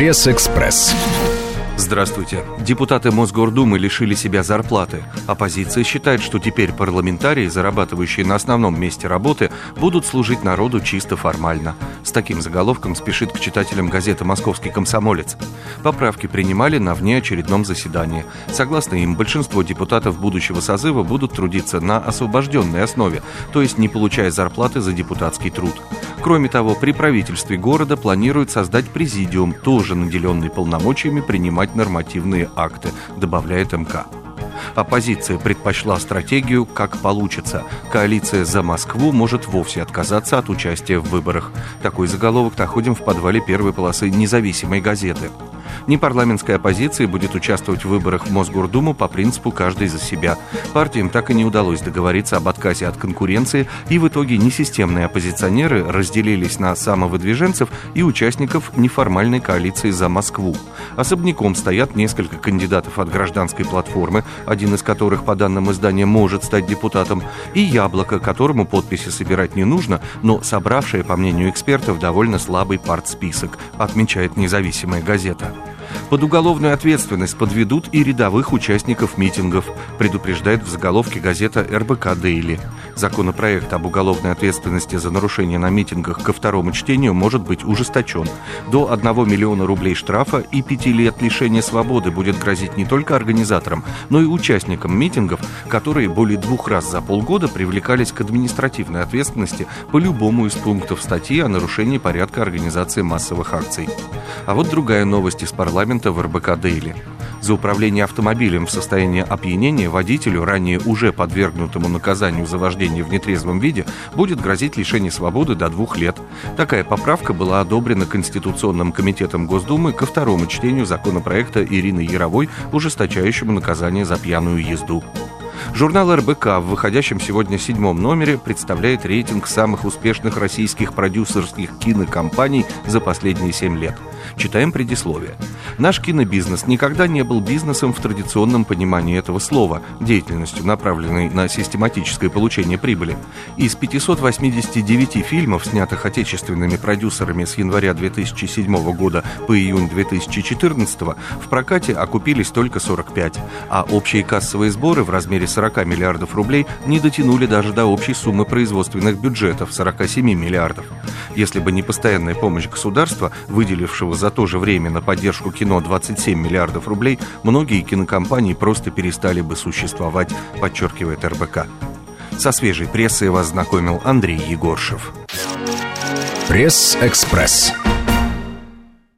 Пресс-экспресс. Здравствуйте. Депутаты Мосгордумы лишили себя зарплаты. Оппозиция считает, что теперь парламентарии, зарабатывающие на основном месте работы, будут служить народу чисто формально. С таким заголовком спешит к читателям газеты «Московский комсомолец». Поправки принимали на внеочередном заседании. Согласно им, большинство депутатов будущего созыва будут трудиться на освобожденной основе, то есть не получая зарплаты за депутатский труд. Кроме того, при правительстве города планируют создать президиум, тоже наделенный полномочиями принимать нормативные акты, добавляет МК. Оппозиция предпочла стратегию «как получится». Коалиция «За Москву» может вовсе отказаться от участия в выборах. Такой заголовок находим в подвале первой полосы независимой газеты. Непарламентская оппозиция будет участвовать в выборах в Мосгордуму по принципу «каждый за себя». Партиям так и не удалось договориться об отказе от конкуренции, и в итоге несистемные оппозиционеры разделились на самовыдвиженцев и участников неформальной коалиции «За Москву». Особняком стоят несколько кандидатов от гражданской платформы, один из которых, по данным издания, может стать депутатом, и «Яблоко», которому подписи собирать не нужно, но собравшее, по мнению экспертов, довольно слабый партсписок, отмечает независимая газета. Под уголовную ответственность подведут и рядовых участников митингов, предупреждает в заголовке газета РБК «Дейли». Законопроект об уголовной ответственности за нарушение на митингах ко второму чтению может быть ужесточен. До 1 миллиона рублей штрафа и 5 лет лишения свободы будет грозить не только организаторам, но и участникам митингов, которые более двух раз за полгода привлекались к административной ответственности по любому из пунктов статьи о нарушении порядка организации массовых акций. А вот другая новость из парламента в РБК «Дейли». За управление автомобилем в состоянии опьянения водителю, ранее уже подвергнутому наказанию за вождение в нетрезвом виде, будет грозить лишение свободы до двух лет. Такая поправка была одобрена Конституционным комитетом Госдумы ко второму чтению законопроекта Ирины Яровой, ужесточающему наказание за пьяную езду. Журнал РБК в выходящем сегодня седьмом номере представляет рейтинг самых успешных российских продюсерских кинокомпаний за последние семь лет. Читаем предисловие. Наш кинобизнес никогда не был бизнесом в традиционном понимании этого слова, деятельностью, направленной на систематическое получение прибыли. Из 589 фильмов, снятых отечественными продюсерами с января 2007 года по июнь 2014, в прокате окупились только 45, а общие кассовые сборы в размере 40 миллиардов рублей не дотянули даже до общей суммы производственных бюджетов 47 миллиардов. Если бы не постоянная помощь государства, выделившего за то же время на поддержку кино 27 миллиардов рублей, многие кинокомпании просто перестали бы существовать, подчеркивает РБК. Со свежей прессой вас знакомил Андрей Егоршев. Пресс-экспресс.